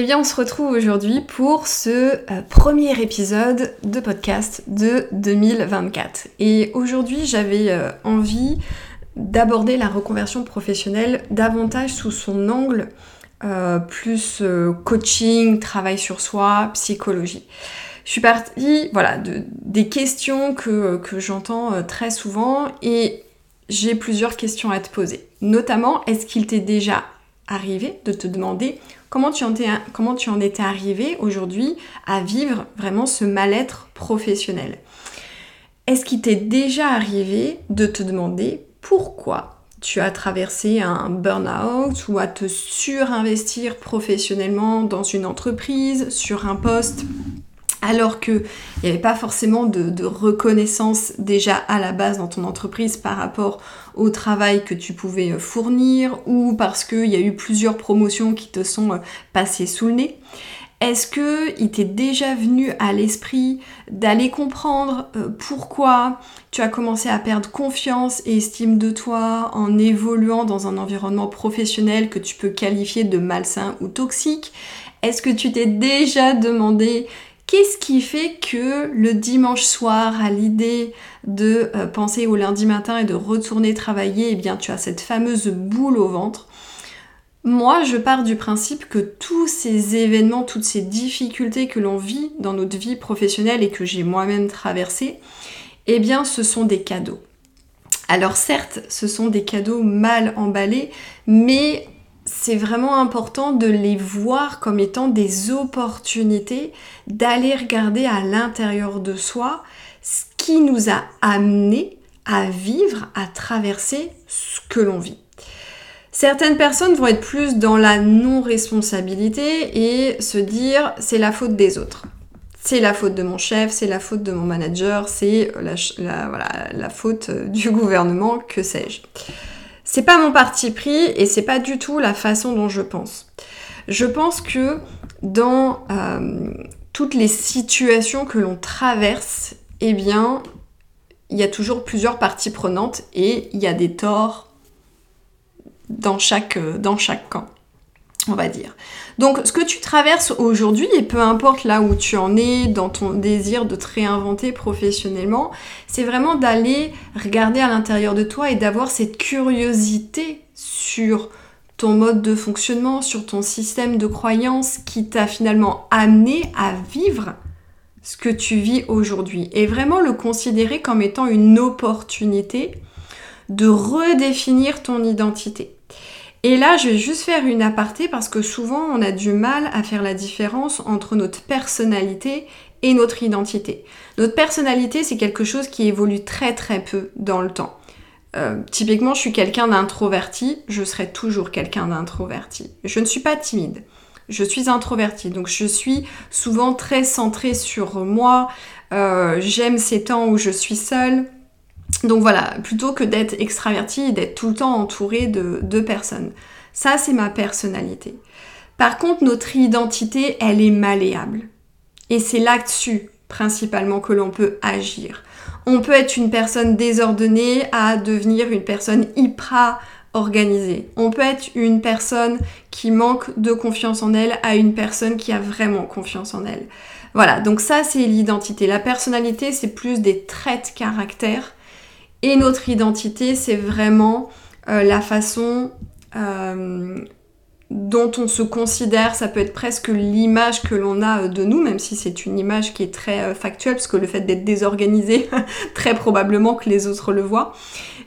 Eh bien, on se retrouve aujourd'hui pour ce euh, premier épisode de podcast de 2024. Et aujourd'hui, j'avais euh, envie d'aborder la reconversion professionnelle davantage sous son angle euh, plus coaching, travail sur soi, psychologie. Je suis partie, voilà, de, des questions que, que j'entends très souvent et j'ai plusieurs questions à te poser. Notamment, est-ce qu'il t'est déjà arrivé de te demander Comment tu, en comment tu étais arrivé aujourd'hui à vivre vraiment ce mal-être professionnel? Est-ce qu'il t'est déjà arrivé de te demander pourquoi tu as traversé un burn-out ou à te surinvestir professionnellement dans une entreprise, sur un poste? Alors qu'il n'y avait pas forcément de, reconnaissance déjà à la base dans ton entreprise par rapport au travail que tu pouvais euh, fournir ou parce qu'il y a eu plusieurs promotions qui te sont euh, passées sous le nez. Est-ce que il t'est déjà venu à l'esprit d'aller comprendre euh, pourquoi tu as commencé à perdre confiance et estime de toi en évoluant dans un environnement professionnel que tu peux qualifier de malsain ou toxique? Est-ce que tu t'es déjà demandé Qu'est-ce qui fait que le dimanche soir, à l'idée de euh, penser au lundi matin et de retourner travailler, eh bien tu as cette fameuse boule au ventre? Moi, je pars du principe que tous ces événements, toutes ces difficultés que l'on vit dans notre vie professionnelle et que j'ai moi-même traversées, eh bien ce sont des cadeaux. Alors certes, ce sont des cadeaux mal emballés, mais c'est vraiment important de les voir comme étant des opportunités d'aller regarder à l'intérieur de soi ce qui nous a amené à vivre, à traverser ce que l'on vit. Certaines personnes vont être plus dans la non-responsabilité et se dire c'est la faute des autres. C'est la faute de mon chef, c'est la faute de mon manager, c'est la, la faute du gouvernement, que sais-je. C'est pas mon parti pris et c'est pas du tout la façon dont je pense. Je pense que dans euh, toutes les situations que l'on traverse, eh bien, il y a toujours plusieurs parties prenantes et il y a des torts dans chaque, euh, dans chaque camp on va dire. Donc ce que tu traverses aujourd'hui, et peu importe là où tu en es dans ton désir de te réinventer professionnellement, c'est vraiment d'aller regarder à l'intérieur de toi et d'avoir cette curiosité sur ton mode de fonctionnement, sur ton système de croyance qui t'a finalement amené à vivre ce que tu vis aujourd'hui. Et vraiment le considérer comme étant une opportunité de redéfinir ton identité. Et là, je vais juste faire une aparté parce que souvent, on a du mal à faire la différence entre notre personnalité et notre identité. Notre personnalité, c'est quelque chose qui évolue très très peu dans le temps. Euh, typiquement, je suis quelqu'un d'introverti, je serai toujours quelqu'un d'introverti. Je ne suis pas timide, je suis introvertie, donc je suis souvent très centrée sur moi. Euh, j'aime ces temps où je suis seule. Donc voilà, plutôt que d'être extraverti et d'être tout le temps entouré de, deux personnes. Ça, c'est ma personnalité. Par contre, notre identité, elle est malléable. Et c'est là-dessus, principalement, que l'on peut agir. On peut être une personne désordonnée à devenir une personne hyper organisée. On peut être une personne qui manque de confiance en elle à une personne qui a vraiment confiance en elle. Voilà, donc ça c'est l'identité. La personnalité, c'est plus des traits de caractère et notre identité, c'est vraiment euh, la façon euh, dont on se considère, ça peut être presque l'image que l'on a euh, de nous, même si c'est une image qui est très factuelle, parce que le fait d'être désorganisé, très probablement que les autres le voient.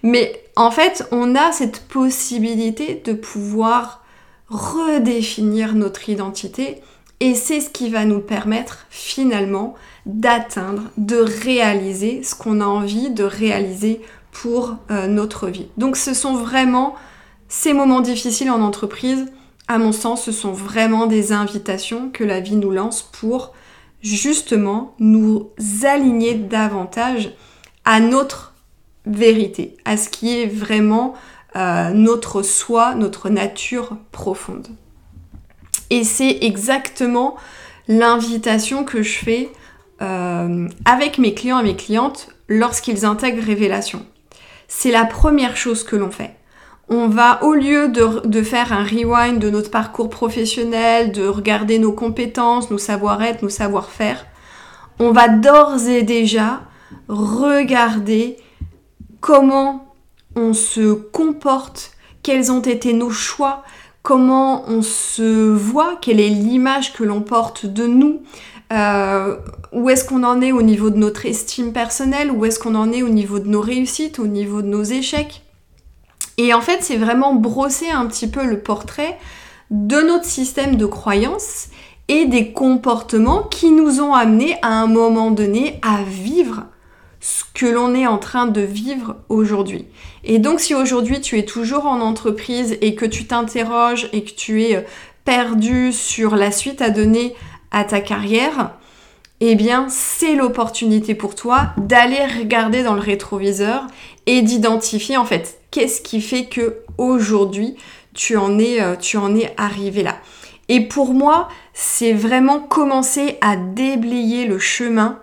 Mais en fait, on a cette possibilité de pouvoir redéfinir notre identité et c'est ce qui va nous permettre finalement d'atteindre, de réaliser ce qu'on a envie de réaliser pour euh, notre vie. Donc ce sont vraiment ces moments difficiles en entreprise, à mon sens, ce sont vraiment des invitations que la vie nous lance pour justement nous aligner davantage à notre vérité, à ce qui est vraiment euh, notre soi, notre nature profonde. Et c'est exactement l'invitation que je fais euh, avec mes clients et mes clientes lorsqu'ils intègrent Révélation. C'est la première chose que l'on fait. on va, au lieu de, faire un rewind de notre parcours professionnel, de regarder nos compétences, nos savoir-être, nos savoir-faire, on va d'ores et déjà regarder comment on se comporte, quels ont été nos choix, comment on se voit, quelle est l'image que l'on porte de nous, euh, où est-ce qu'on en est au niveau de notre estime personnelle, où est-ce qu'on en est au niveau de nos réussites, au niveau de nos échecs. Et en fait, c'est vraiment brosser un petit peu le portrait de notre système de croyances et des comportements qui nous ont amenés à un moment donné à vivre ce que l'on est en train de vivre aujourd'hui. Et donc si aujourd'hui tu es toujours en entreprise et que tu t'interroges et que tu es euh, perdu sur la suite à donner à ta carrière, eh bien c'est l'opportunité pour toi d'aller regarder dans le rétroviseur et d'identifier en fait qu'est-ce qui fait que aujourd'hui tu en es euh, tu en es arrivé là. Et pour moi, c'est vraiment commencer à déblayer le chemin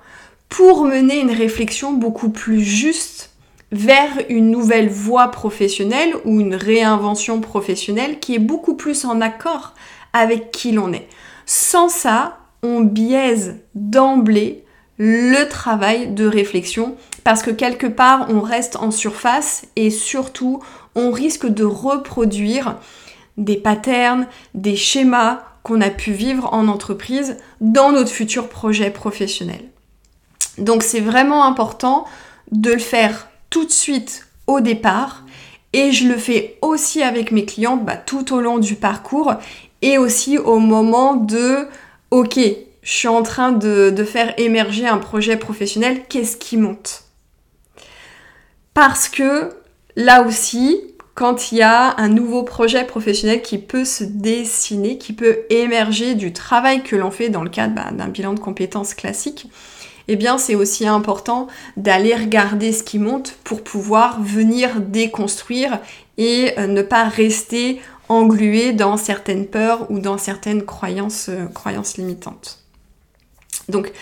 pour mener une réflexion beaucoup plus juste vers une nouvelle voie professionnelle ou une réinvention professionnelle qui est beaucoup plus en accord avec qui l'on est. Sans ça, on biaise d'emblée le travail de réflexion parce que quelque part on reste en surface et surtout on risque de reproduire des patterns, des schémas qu'on a pu vivre en entreprise dans notre futur projet professionnel. Donc c'est vraiment important de le faire tout de suite au départ. Et je le fais aussi avec mes clientes bah, tout au long du parcours et aussi au moment de ok, je suis en train de, faire émerger un projet professionnel, qu'est-ce qui monte? Parce que là aussi, quand il y a un nouveau projet professionnel qui peut se dessiner, qui peut émerger du travail que l'on fait dans le cadre bah, d'un bilan de compétences classique, eh bien c'est aussi important d'aller regarder ce qui monte pour pouvoir venir déconstruire et euh, ne pas rester englué dans certaines peurs ou dans certaines croyances, euh, limitantes. Donc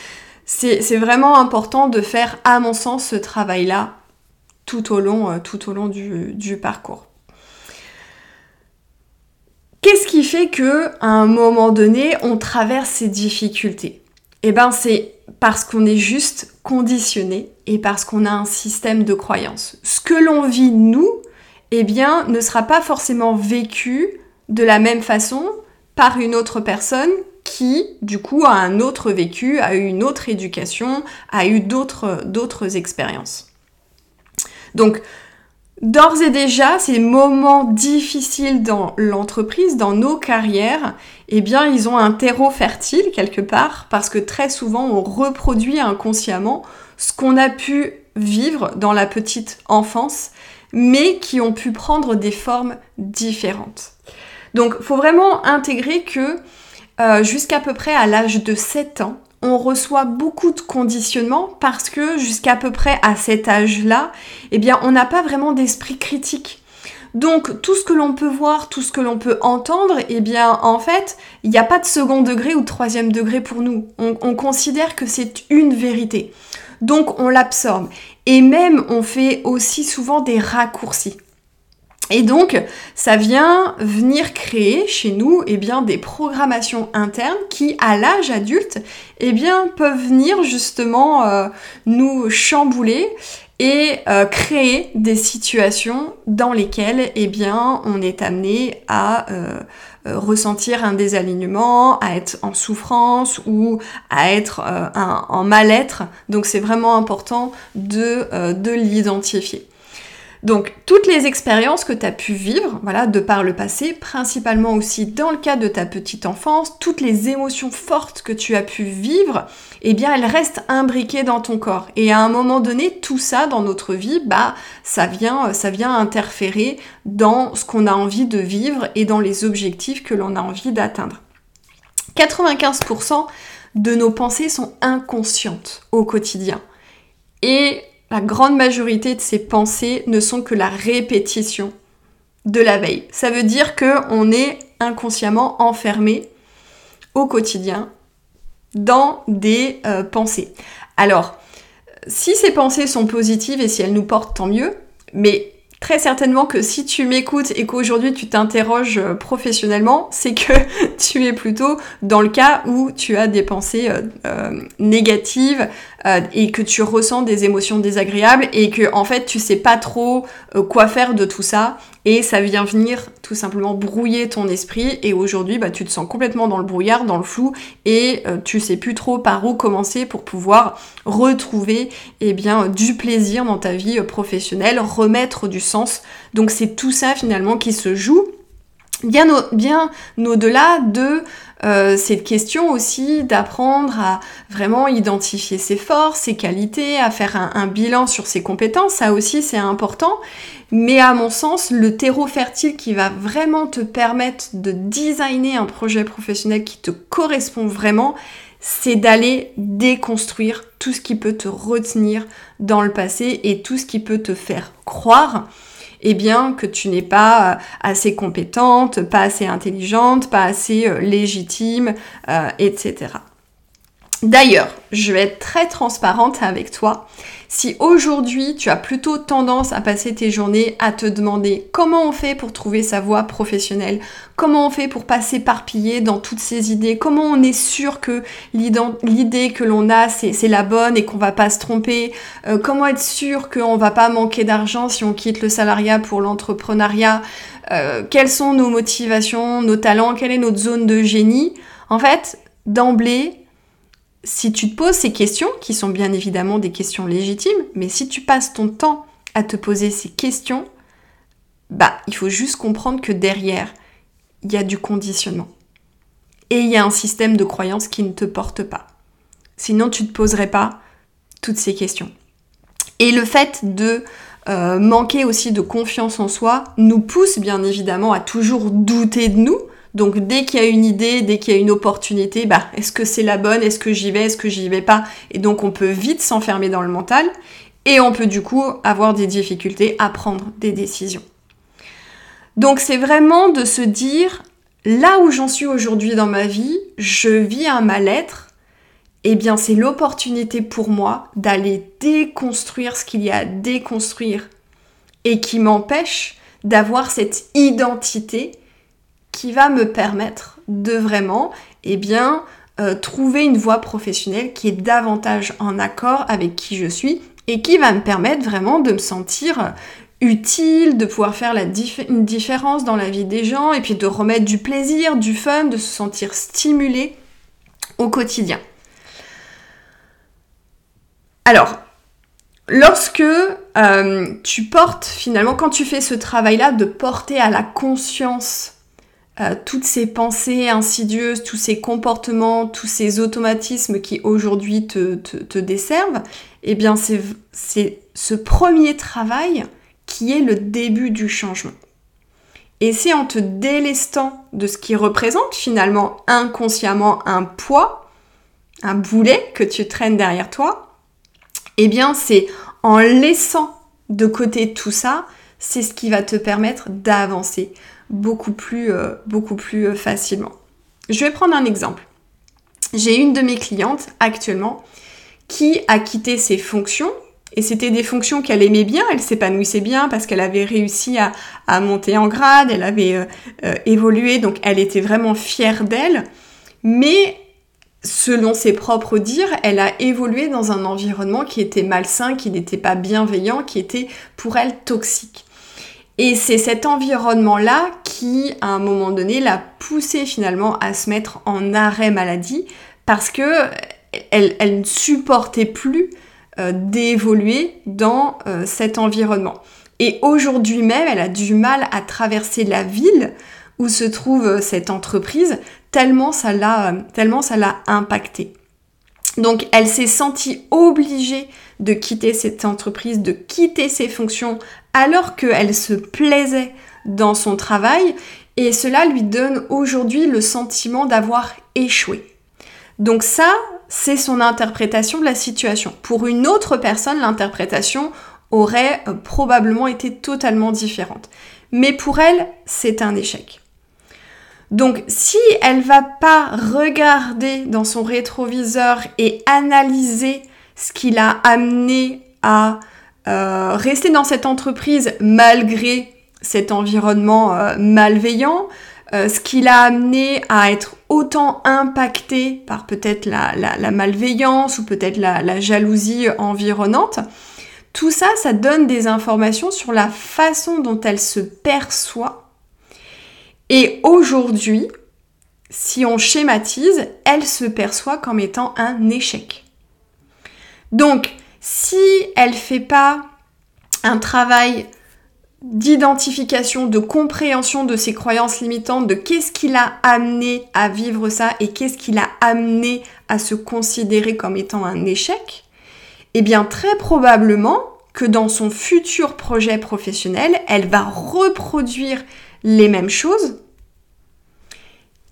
c'est vraiment important de faire, à mon sens, ce travail-là tout au long, euh, tout au long du, parcours. Qu'est-ce qui fait que à un moment donné, on traverse ces difficultés? Eh ben, c'est parce qu'on est juste conditionné et parce qu'on a un système de croyances. Ce que l'on vit nous, eh bien, ne sera pas forcément vécu de la même façon par une autre personne qui, du coup, a un autre vécu, a eu une autre éducation, a eu d'autres expériences. Donc, d'ores et déjà, ces moments difficiles dans l'entreprise, dans nos carrières, eh bien, ils ont un terreau fertile quelque part, parce que très souvent, on reproduit inconsciemment ce qu'on a pu vivre dans la petite enfance, mais qui ont pu prendre des formes différentes. Donc, faut vraiment intégrer que euh, jusqu'à peu près à l'âge de 7 ans, on reçoit beaucoup de conditionnements parce que jusqu'à peu près à cet âge-là, eh bien, on n'a pas vraiment d'esprit critique. Donc tout ce que l'on peut voir, tout ce que l'on peut entendre, eh bien en fait, il n'y a pas de second degré ou de troisième degré pour nous. On, considère que c'est une vérité. Donc on l'absorbe. Et même on fait aussi souvent des raccourcis. Et donc, ça vient venir créer chez nous eh bien, des programmations internes qui, à l'âge adulte, eh bien, peuvent venir justement euh, nous chambouler et euh, créer des situations dans lesquelles eh bien, on est amené à euh, ressentir un désalignement, à être en souffrance ou à être en mal-être. Donc c'est vraiment important de, de l'identifier. Donc toutes les expériences que tu as pu vivre, voilà, de par le passé, principalement aussi dans le cas de ta petite enfance, toutes les émotions fortes que tu as pu vivre, eh bien elles restent imbriquées dans ton corps. Et à un moment donné, tout ça dans notre vie, bah ça vient, ça vient interférer dans ce qu'on a envie de vivre et dans les objectifs que l'on a envie d'atteindre. 95% de nos pensées sont inconscientes au quotidien. Et la grande majorité de ces pensées ne sont que la répétition de la veille. Ça veut dire qu'on est inconsciemment enfermé au quotidien dans des euh, pensées. Alors, si ces pensées sont positives et si elles nous portent, tant mieux, mais très certainement que si tu m'écoutes et qu'aujourd'hui tu t'interroges euh, professionnellement, c'est que tu es plutôt dans le cas où tu as des pensées euh, euh, et que tu ressens des émotions désagréables et que en fait tu sais pas trop quoi faire de tout ça. Et ça vient venir tout simplement brouiller ton esprit. Et aujourd'hui bah, tu te sens complètement dans le brouillard, dans le flou. Et tu sais plus trop par où commencer pour pouvoir retrouver eh bien du plaisir dans ta vie professionnelle, remettre du sens. Donc c'est tout ça finalement qui se joue. Bien, au, bien au-delà de euh, cette question aussi d'apprendre à vraiment identifier ses forces, ses qualités, à faire un, un bilan sur ses compétences, ça aussi c'est important. Mais à mon sens, le terreau fertile qui va vraiment te permettre de designer un projet professionnel qui te correspond vraiment, c'est d'aller déconstruire tout ce qui peut te retenir dans le passé et tout ce qui peut te faire croire eh bien que tu n'es pas euh, assez compétente, pas assez intelligente, pas assez euh, légitime, euh, etc. D'ailleurs, je vais être très transparente avec toi. Si aujourd'hui tu as plutôt tendance à passer tes journées à te demander comment on fait pour trouver sa voie professionnelle, comment on fait pour pas s'éparpiller dans toutes ces idées, comment on est sûr que l'idée que l'on a c'est la bonne et qu'on va pas se tromper, euh, comment être sûr qu'on va pas manquer d'argent si on quitte le salariat pour l'entrepreneuriat, euh, quelles sont nos motivations, nos talents, quelle est notre zone de génie? En fait, d'emblée, si tu te poses ces questions, qui sont bien évidemment des questions légitimes, mais si tu passes ton temps à te poser ces questions, bah, il faut juste comprendre que derrière, il y a du conditionnement. Et il y a un système de croyance qui ne te porte pas. Sinon, tu ne te poserais pas toutes ces questions. Et le fait de euh, manquer aussi de confiance en soi nous pousse bien évidemment à toujours douter de nous, donc dès qu'il y a une idée, dès qu'il y a une opportunité, bah est-ce que c'est la bonne, est-ce que j'y vais, est-ce que j'y vais pas? Et donc on peut vite s'enfermer dans le mental et on peut du coup avoir des difficultés à prendre des décisions. Donc c'est vraiment de se dire là où j'en suis aujourd'hui dans ma vie, je vis un mal-être, eh bien c'est l'opportunité pour moi d'aller déconstruire ce qu'il y a à déconstruire et qui m'empêche d'avoir cette identité qui va me permettre de vraiment, eh bien, euh, trouver une voie professionnelle qui est davantage en accord avec qui je suis et qui va me permettre vraiment de me sentir utile, de pouvoir faire la une différence dans la vie des gens et puis de remettre du plaisir, du fun, de se sentir stimulé au quotidien. Alors, lorsque euh, tu portes finalement, quand tu fais ce travail-là de porter à la conscience euh, toutes ces pensées insidieuses, tous ces comportements, tous ces automatismes qui aujourd'hui te, te, desservent, eh bien c'est ce premier travail qui est le début du changement. Et c'est en te délestant de ce qui représente finalement inconsciemment un poids, un boulet que tu traînes derrière toi, eh bien c'est en laissant de côté tout ça, c'est ce qui va te permettre d'avancer, beaucoup plus, euh, euh, facilement. Je vais prendre un exemple. J'ai une de mes clientes actuellement qui a quitté ses fonctions et c'était des fonctions qu'elle aimait bien, elle s'épanouissait bien parce qu'elle avait réussi à, monter en grade, elle avait euh, évolué, donc elle était vraiment fière d'elle. Mais selon ses propres dires, elle a évolué dans un environnement qui était malsain, qui n'était pas bienveillant, qui était pour elle toxique. Et c'est cet environnement-là qui, à un moment donné, l'a poussée finalement à se mettre en arrêt maladie parce que elle, ne supportait plus euh, d'évoluer dans euh, cet environnement. Et aujourd'hui même, elle a du mal à traverser la ville où se trouve euh, cette entreprise tellement ça l'a tellement ça l'a impacté. Donc elle s'est sentie obligée de quitter cette entreprise, de quitter ses fonctions alors qu'elle se plaisait dans son travail et cela lui donne aujourd'hui le sentiment d'avoir échoué. Donc ça, c'est son interprétation de la situation. Pour une autre personne, l'interprétation aurait euh, probablement été totalement différente. Mais pour elle, c'est un échec. Donc si elle va pas regarder dans son rétroviseur et analyser ce qui l'a amené à euh, rester dans cette entreprise malgré cet environnement euh, malveillant, euh, ce qui l'a amené à être autant impacté par peut-être la, malveillance ou peut-être la, la, jalousie environnante. Tout ça, ça donne des informations sur la façon dont elle se perçoit. Et aujourd'hui, si on schématise, elle se perçoit comme étant un échec. Donc, si elle fait pas un travail d'identification, de compréhension de ses croyances limitantes, de qu'est-ce qui l'a amené à vivre ça et qu'est-ce qui l'a amené à se considérer comme étant un échec, eh bien très probablement que dans son futur projet professionnel, elle va reproduire les mêmes choses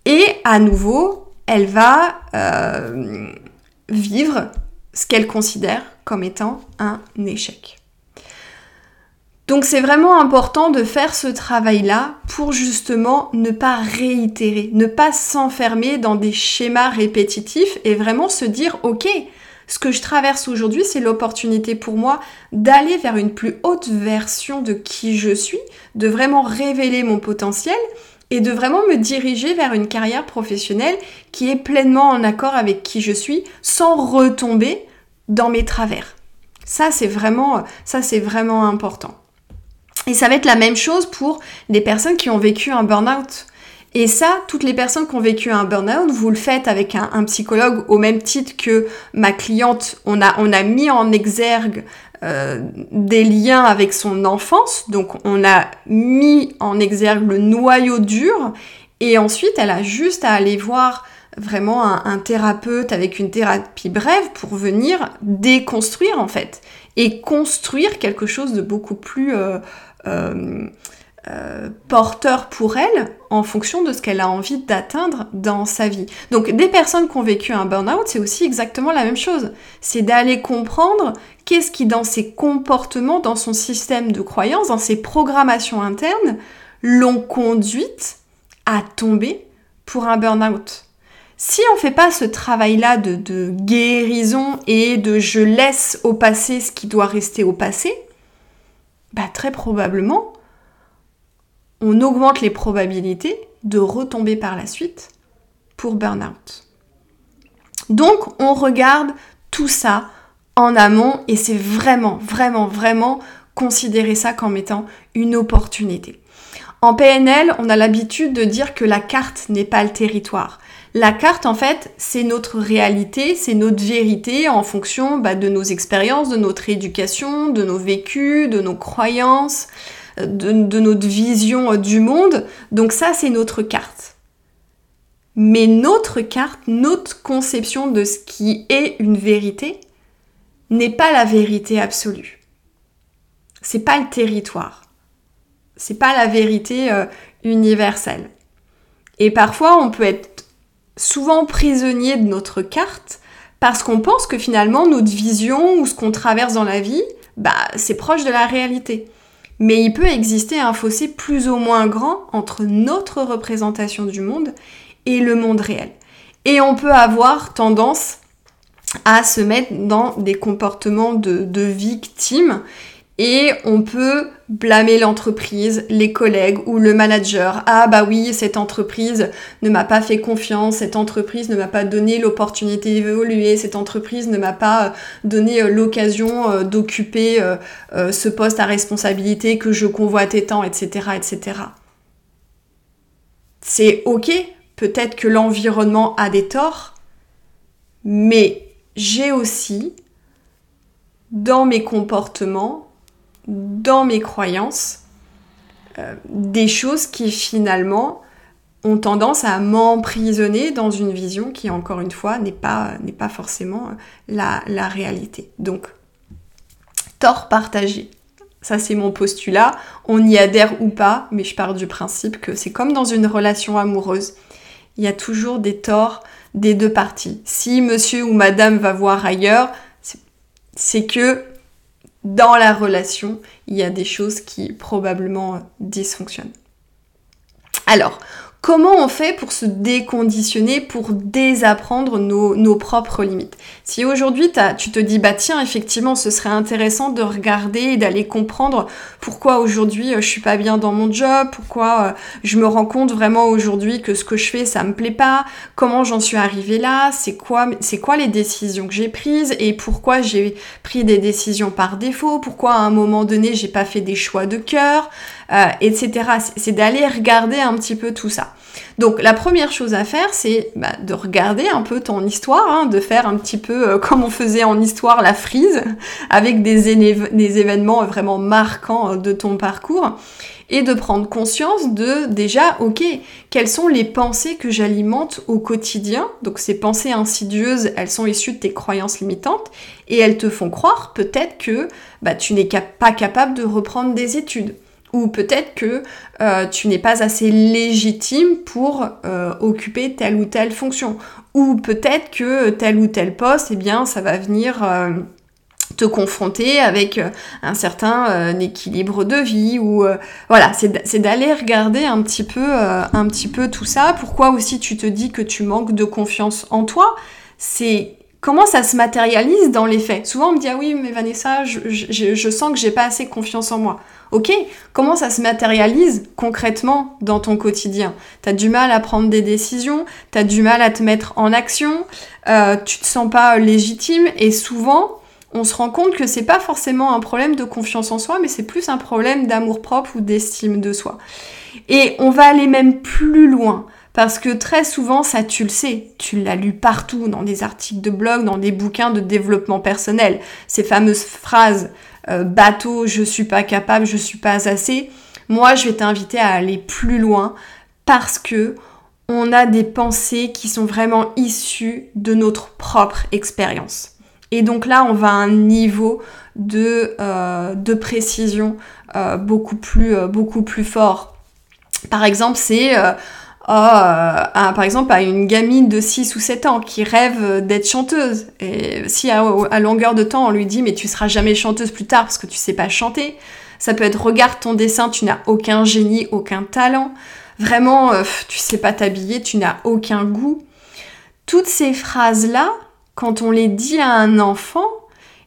et à nouveau, elle va euh, vivre ce qu'elle considère comme étant un échec. Donc c'est vraiment important de faire ce travail-là pour justement ne pas réitérer, ne pas s'enfermer dans des schémas répétitifs et vraiment se dire ok, ce que je traverse aujourd'hui, c'est l'opportunité pour moi d'aller vers une plus haute version de qui je suis, de vraiment révéler mon potentiel et de vraiment me diriger vers une carrière professionnelle qui est pleinement en accord avec qui je suis sans retomber dans mes travers. Ça c'est vraiment ça c'est vraiment important. Et ça va être la même chose pour les personnes qui ont vécu un burn-out. Et ça, toutes les personnes qui ont vécu un burn-out, vous le faites avec un, psychologue au même titre que ma cliente. On a, on a mis en exergue euh, des liens avec son enfance. Donc on a mis en exergue le noyau dur. Et ensuite, elle a juste à aller voir vraiment un, thérapeute avec une thérapie brève pour venir déconstruire en fait et construire quelque chose de beaucoup plus euh, euh, euh, porteur pour elle en fonction de ce qu'elle a envie d'atteindre dans sa vie. Donc des personnes qui ont vécu un burn-out, c'est aussi exactement la même chose. C'est d'aller comprendre qu'est-ce qui dans ses comportements, dans son système de croyances, dans ses programmations internes, l'ont conduite à tomber pour un burn-out. Si on ne fait pas ce travail-là de, de guérison et de je laisse au passé ce qui doit rester au passé, bah très probablement, on augmente les probabilités de retomber par la suite pour burn-out. Donc on regarde tout ça en amont et c'est vraiment, vraiment, vraiment considérer ça comme étant une opportunité. En PNL, on a l'habitude de dire que la carte n'est pas le territoire. La carte, en fait, c'est notre réalité, c'est notre vérité en fonction bah, de nos expériences, de notre éducation, de nos vécus, de nos croyances, de, notre vision du monde. Donc ça, c'est notre carte. Mais notre carte, notre conception de ce qui est une vérité, n'est pas la vérité absolue. C'est pas le territoire. C'est pas la vérité euh, universelle. Et parfois, on peut être souvent prisonnier de notre carte parce qu'on pense que finalement notre vision ou ce qu'on traverse dans la vie, bah c'est proche de la réalité. Mais il peut exister un fossé plus ou moins grand entre notre représentation du monde et le monde réel. Et on peut avoir tendance à se mettre dans des comportements de, de victime et on peut blâmer l'entreprise, les collègues ou le manager. Ah bah oui, cette entreprise ne m'a pas fait confiance, cette entreprise ne m'a pas donné l'opportunité d'évoluer, cette entreprise ne m'a pas euh, donné euh, l'occasion euh, d'occuper ce poste à responsabilité que je convoitais tant, etc. etc. C'est ok, peut-être que l'environnement a des torts, mais j'ai aussi dans mes comportements dans mes croyances euh, des choses qui finalement ont tendance à m'emprisonner dans une vision qui, encore une fois, n'est pas, forcément la, la réalité. Donc, tort partagé. Ça, c'est mon postulat. On y adhère ou pas, mais je pars du principe que c'est comme dans une relation amoureuse. Il y a toujours des torts des deux parties. Si monsieur ou madame va voir ailleurs, c'est que dans la relation, il y a des choses qui probablement dysfonctionnent. Alors, Comment on fait pour se déconditionner, pour désapprendre nos, propres limites? Si aujourd'hui tu te dis, bah tiens, effectivement, ce serait intéressant de regarder et d'aller comprendre pourquoi aujourd'hui euh, je suis pas bien dans mon job, pourquoi euh, je me rends compte vraiment aujourd'hui que ce que je fais, ça me plaît pas, comment j'en suis arrivée là, c'est quoi, c'est quoi les décisions que j'ai prises et pourquoi j'ai pris des décisions par défaut, pourquoi à un moment donné j'ai pas fait des choix de cœur, euh, etc. C'est d'aller regarder un petit peu tout ça. Donc la première chose à faire, c'est bah, de regarder un peu ton histoire, hein, de faire un petit peu euh, comme on faisait en histoire la frise, avec des, événements vraiment marquants euh, de ton parcours, et de prendre conscience de déjà, ok, quelles sont les pensées que j'alimente au quotidien. Donc ces pensées insidieuses, elles sont issues de tes croyances limitantes, et elles te font croire peut-être que bah, tu n'es pas capable de reprendre des études ou peut-être que euh, tu n'es pas assez légitime pour euh, occuper telle ou telle fonction, ou peut-être que tel ou tel poste, eh bien, ça va venir euh, te confronter avec un certain équilibre de vie, ou voilà, c'est d'aller regarder un petit peu, un petit peu tout ça. Pourquoi aussi tu te dis que tu manques de confiance en toi? C'est comment ça se matérialise dans les faits? Souvent on me dit ah oui mais Vanessa, je, sens que j'ai pas assez confiance en moi. Ok, comment ça se matérialise concrètement dans ton quotidien? T'as du mal à prendre des décisions, t'as du mal à te mettre en action, euh, tu te sens pas légitime et souvent on se rend compte que c'est pas forcément un problème de confiance en soi, mais c'est plus un problème d'amour propre ou d'estime de soi. Et on va aller même plus loin. Parce que très souvent, ça tu le sais, tu l'as lu partout, dans des articles de blog, dans des bouquins de développement personnel. Ces fameuses phrases euh, bateau, je suis pas capable, je suis pas assez. Moi, je vais t'inviter à aller plus loin parce que on a des pensées qui sont vraiment issues de notre propre expérience. Et donc là, on va à un niveau de, euh, de précision euh, beaucoup, plus, beaucoup plus fort. Par exemple, c'est oh, par exemple à une gamine de 6 ou 7 ans qui rêve d'être chanteuse. Et si à, longueur de temps on lui dit mais tu seras jamais chanteuse plus tard parce que tu sais pas chanter, ça peut être regarde ton dessin, tu n'as aucun génie, aucun talent. Vraiment, euh, tu sais pas t'habiller, tu n'as aucun goût. Toutes ces phrases-là, quand on les dit à un enfant,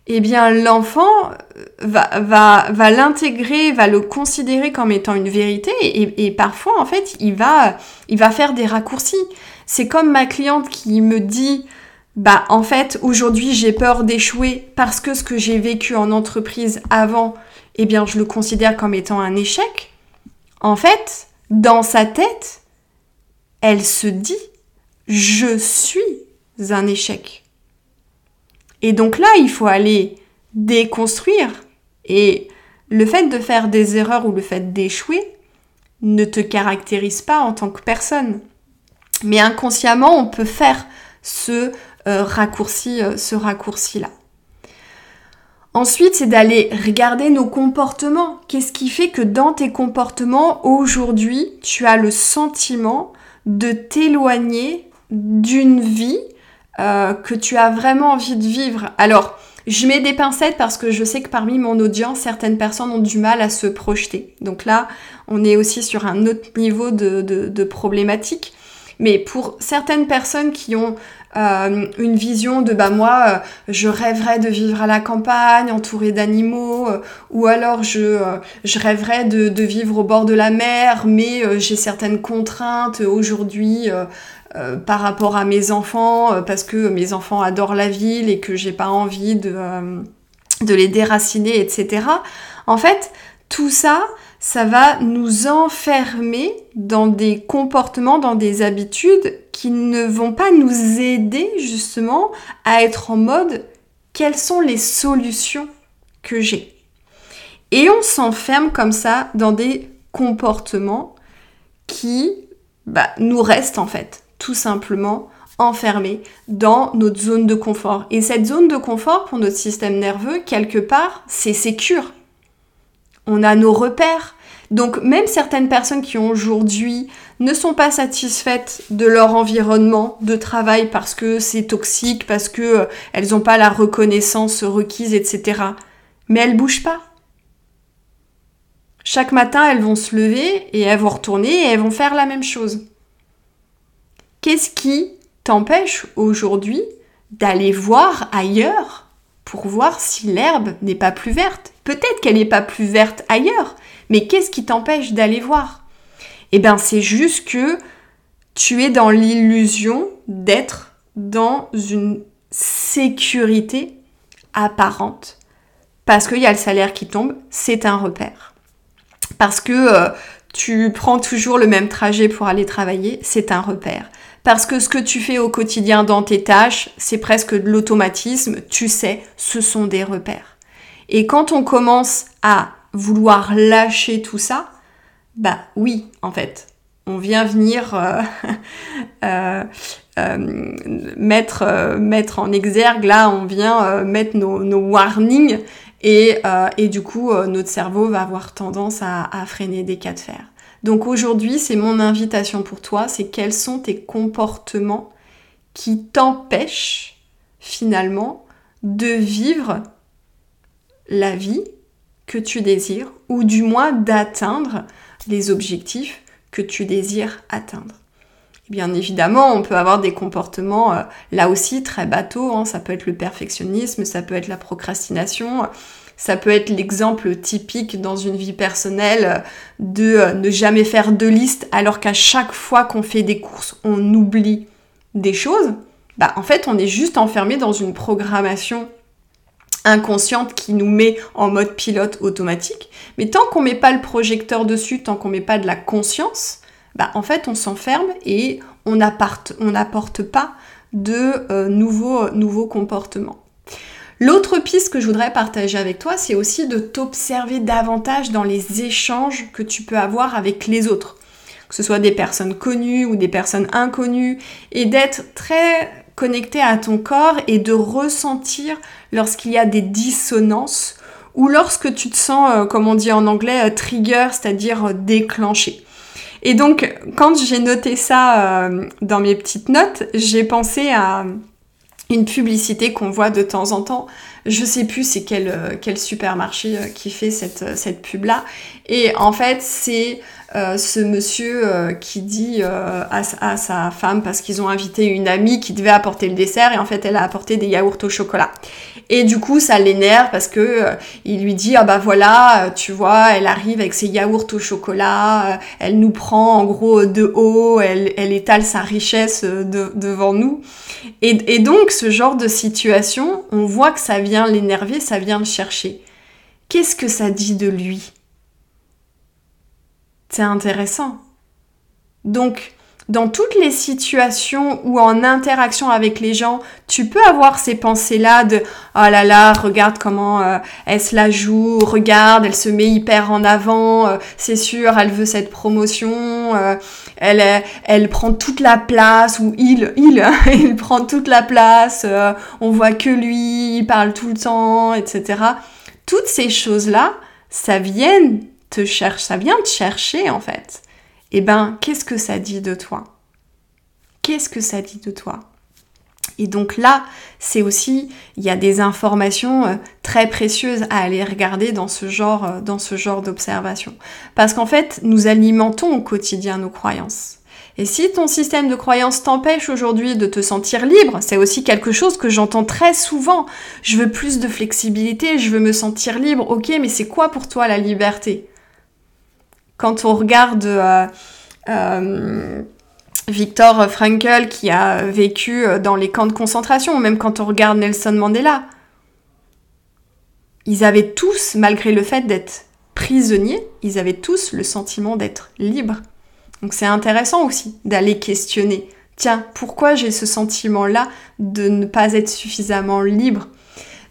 eh bien l'enfant va, va, va l'intégrer, va le considérer comme étant une vérité et, parfois en fait il va, il va faire des raccourcis. C'est comme ma cliente qui me dit bah en fait aujourd'hui j'ai peur d'échouer parce que ce que j'ai vécu en entreprise avant, eh bien je le considère comme étant un échec. En fait, dans sa tête, elle se dit je suis un échec. Et donc là, il faut aller déconstruire. Et le fait de faire des erreurs ou le fait d'échouer ne te caractérise pas en tant que personne. Mais inconsciemment, on peut faire ce euh, raccourci, euh, ce raccourci-là. Ensuite, c'est d'aller regarder nos comportements. Qu'est-ce qui fait que dans tes comportements, aujourd'hui, tu as le sentiment de t'éloigner d'une vie euh, que tu as vraiment envie de vivre. Alors, je mets des pincettes parce que je sais que parmi mon audience, certaines personnes ont du mal à se projeter. Donc là, on est aussi sur un autre niveau de, problématique. Mais pour certaines personnes qui ont euh, une vision de bah moi euh, je rêverais de vivre à la campagne entouré d'animaux ou alors je, rêverais de, vivre au bord de la mer mais j'ai certaines contraintes aujourd'hui euh, par rapport à mes enfants, euh, parce que mes enfants adorent la ville et que j'ai pas envie de, euh, les déraciner, etc. En fait, tout ça, ça va nous enfermer dans des comportements, dans des habitudes qui ne vont pas nous aider justement à être en mode quelles sont les solutions que j'ai? Et on s'enferme comme ça dans des comportements qui bah, nous restent en fait tout simplement enfermé dans notre zone de confort. Et cette zone de confort pour notre système nerveux, quelque part, c'est sécure. On a nos repères. Donc même certaines personnes qui aujourd'hui ne sont pas satisfaites de leur environnement de travail parce que c'est toxique, parce que euh, elles n'ont pas la reconnaissance requise, etc. Mais elles bougent pas. Chaque matin, elles vont se lever et elles vont retourner et elles vont faire la même chose. Qu'est-ce qui t'empêche aujourd'hui d'aller voir ailleurs pour voir si l'herbe n'est pas plus verte? Peut-être qu'elle n'est pas plus verte ailleurs, mais qu'est-ce qui t'empêche d'aller voir? Eh bien, c'est juste que tu es dans l'illusion d'être dans une sécurité apparente. Parce qu'il y a le salaire qui tombe, c'est un repère. Parce que euh, tu prends toujours le même trajet pour aller travailler, c'est un repère. Parce que ce que tu fais au quotidien dans tes tâches, c'est presque de l'automatisme, tu sais, ce sont des repères. Et quand on commence à vouloir lâcher tout ça, bah oui, en fait, on vient venir euh, euh, euh, mettre, mettre en exergue, là, on vient mettre nos, warnings et, et, du coup, notre cerveau va avoir tendance à, à freiner des cas de fer. Donc aujourd'hui, c'est mon invitation pour toi, c'est quels sont tes comportements qui t'empêchent finalement de vivre la vie que tu désires, ou du moins d'atteindre les objectifs que tu désires atteindre. Bien évidemment, on peut avoir des comportements euh, là aussi très bateaux, hein. ça peut être le perfectionnisme, ça peut être la procrastination, ça peut être l'exemple typique dans une vie personnelle de euh, ne jamais faire de liste alors qu'à chaque fois qu'on fait des courses, on oublie des choses. Bah, en fait, on est juste enfermé dans une programmation inconsciente qui nous met en mode pilote automatique. Mais tant qu'on met pas le projecteur dessus, tant qu'on met pas de la conscience, bah en fait on s'enferme et on n'apporte pas de euh, nouveaux comportements. L'autre piste que je voudrais partager avec toi, c'est aussi de t'observer davantage dans les échanges que tu peux avoir avec les autres, que ce soit des personnes connues ou des personnes inconnues, et d'être très connecté à ton corps et de ressentir lorsqu'il y a des dissonances ou lorsque tu te sens, euh, comme on dit en anglais, euh, trigger, c'est-à-dire euh, déclenché. Et donc, quand j'ai noté ça dans mes petites notes, j'ai pensé à une publicité qu'on voit de temps en temps. Je sais plus c'est quel, quel supermarché qui fait cette, cette pub-là. Et en fait, c'est euh, ce monsieur euh, qui dit euh, à, sa femme, parce qu'ils ont invité une amie qui devait apporter le dessert, et en fait elle a apporté des yaourts au chocolat. Et du coup ça l'énerve parce que il lui dit ah bah voilà, tu vois, elle arrive avec ses yaourts au chocolat, elle nous prend en gros de haut, elle, étale sa richesse devant nous. Et donc ce genre de situation, on voit que ça vient l'énerver, ça vient le chercher. Qu'est-ce que ça dit de lui? C'est intéressant. Donc, dans toutes les situations où en interaction avec les gens, tu peux avoir ces pensées-là de oh là là, regarde comment euh, elle se la joue, regarde, elle se met hyper en avant, euh, c'est sûr, elle veut cette promotion, euh, elle prend toute la place ou il il il prend toute la place, on voit que lui, il parle tout le temps, etc. Toutes ces choses-là, ça vient te cherche, ça vient te chercher en fait. Eh ben, qu'est-ce que ça dit de toi? Qu'est-ce que ça dit de toi? Et donc là, c'est aussi, il y a des informations euh, très précieuses à aller regarder dans ce genre, euh, dans ce genre d'observation. Parce qu'en fait, nous alimentons au quotidien nos croyances. Et si ton système de croyances t'empêche aujourd'hui de te sentir libre, c'est aussi quelque chose que j'entends très souvent. Je veux plus de flexibilité, je veux me sentir libre. Ok, mais c'est quoi pour toi la liberté? Quand on regarde euh, euh, Victor Frankl qui a vécu euh, dans les camps de concentration, ou même quand on regarde Nelson Mandela, ils avaient tous, malgré le fait d'être prisonniers, ils avaient tous le sentiment d'être libres. Donc c'est intéressant aussi d'aller questionner. Tiens, pourquoi j'ai ce sentiment-là de ne pas être suffisamment libre?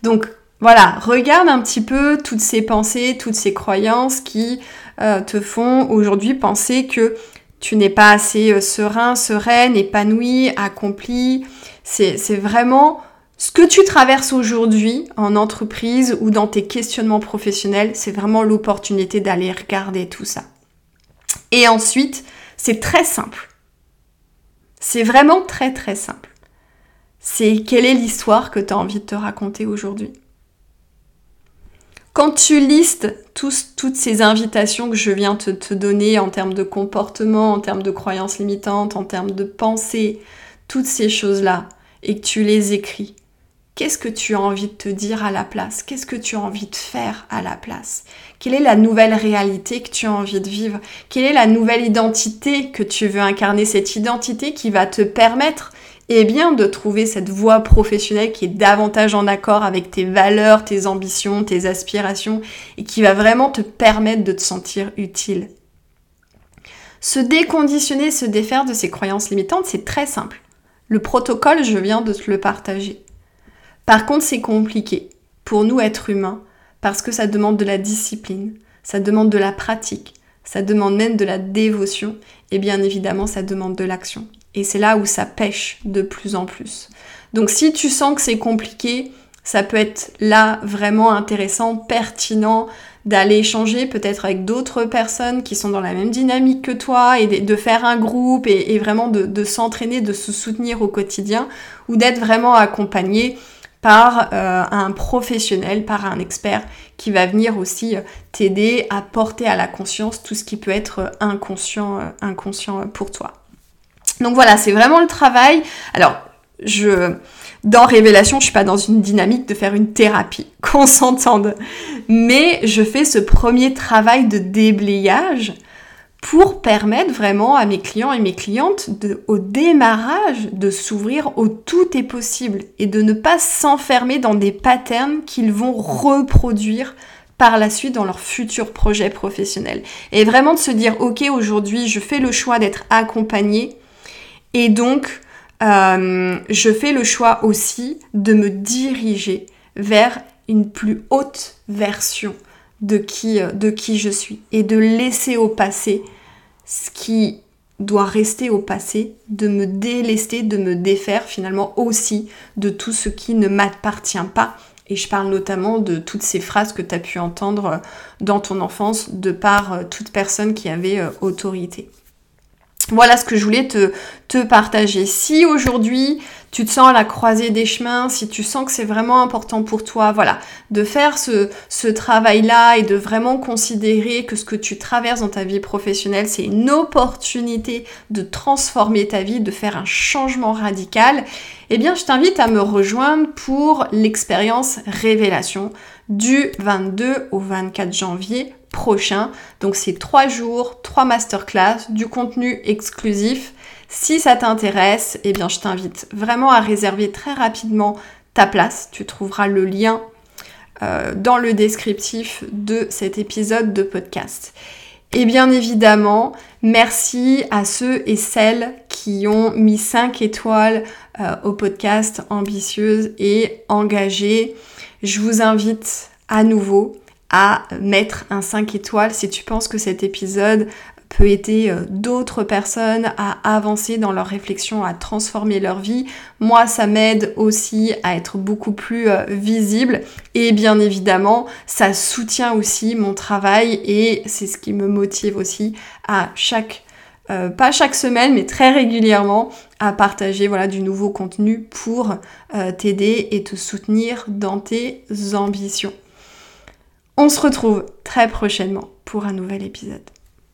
Donc voilà, regarde un petit peu toutes ces pensées, toutes ces croyances qui euh, te font aujourd'hui penser que tu n'es pas assez euh, serein, sereine, épanoui, accompli. C'est vraiment ce que tu traverses aujourd'hui en entreprise ou dans tes questionnements professionnels, c'est vraiment l'opportunité d'aller regarder tout ça. Et ensuite, c'est très simple. C'est vraiment très très simple. C'est quelle est l'histoire que tu as envie de te raconter aujourd'hui? Quand tu listes toutes ces invitations que je viens te, te donner en termes de comportement, en termes de croyances limitantes, en termes de pensée, toutes ces choses-là, et que tu les écris, qu'est-ce que tu as envie de te dire à la place? Qu'est-ce que tu as envie de faire à la place? Quelle est la nouvelle réalité que tu as envie de vivre? Quelle est la nouvelle identité que tu veux incarner? Cette identité qui va te permettre et bien de trouver cette voie professionnelle qui est davantage en accord avec tes valeurs, tes ambitions, tes aspirations et qui va vraiment te permettre de te sentir utile. Se déconditionner, se défaire de ces croyances limitantes, c'est très simple. Le protocole, je viens de te le partager. Par contre, c'est compliqué pour nous êtres humains parce que ça demande de la discipline, ça demande de la pratique, ça demande même de la dévotion et bien évidemment, ça demande de l'action. Et c'est là où ça pêche de plus en plus. Donc si tu sens que c'est compliqué, ça peut être là vraiment intéressant, pertinent d'aller échanger peut-être avec d'autres personnes qui sont dans la même dynamique que toi et de, faire un groupe et, vraiment de, s'entraîner, de se soutenir au quotidien ou d'être vraiment accompagné par euh, un professionnel, par un expert qui va venir aussi euh, t'aider à porter à la conscience tout ce qui peut être euh, inconscient pour toi. Donc voilà, c'est vraiment le travail. Alors, je dans Révélation, je suis pas dans une dynamique de faire une thérapie, qu'on s'entende. Mais je fais ce premier travail de déblayage pour permettre vraiment à mes clients et mes clientes au démarrage de s'ouvrir au tout est possible et de ne pas s'enfermer dans des patterns qu'ils vont reproduire par la suite dans leur futur projet professionnel. Et vraiment de se dire, ok, aujourd'hui, je fais le choix d'être accompagné et donc, euh, je fais le choix aussi de me diriger vers une plus haute version de qui, euh, de qui je suis et de laisser au passé ce qui doit rester au passé, de me délester, de me défaire finalement aussi de tout ce qui ne m'appartient pas. Et je parle notamment de toutes ces phrases que tu as pu entendre dans ton enfance de par euh, toute personne qui avait autorité. Voilà ce que je voulais te, te partager. Si aujourd'hui tu te sens à la croisée des chemins, si tu sens que c'est vraiment important pour toi, voilà, de faire ce, ce travail-là et de vraiment considérer que ce que tu traverses dans ta vie professionnelle, c'est une opportunité de transformer ta vie, de faire un changement radical, eh bien je t'invite à me rejoindre pour l'expérience révélation du 22 au 24 janvier prochain. Donc c'est trois jours, trois masterclass, du contenu exclusif. Si ça t'intéresse, eh bien je t'invite vraiment à réserver très rapidement ta place. Tu trouveras le lien euh, dans le descriptif de cet épisode de podcast. Et bien évidemment, merci à ceux et celles qui ont mis 5 étoiles euh, au podcast ambitieuse et engagée. Je vous invite à nouveau à mettre un 5 étoiles si tu penses que cet épisode peut aider euh, d'autres personnes à avancer dans leur réflexion, à transformer leur vie. Moi, ça m'aide aussi à être beaucoup plus euh, visible et bien évidemment, ça soutient aussi mon travail et c'est ce qui me motive aussi à chaque euh, pas chaque semaine, mais très régulièrement, à partager voilà, du nouveau contenu pour t'aider et te soutenir dans tes ambitions. On se retrouve très prochainement pour un nouvel épisode.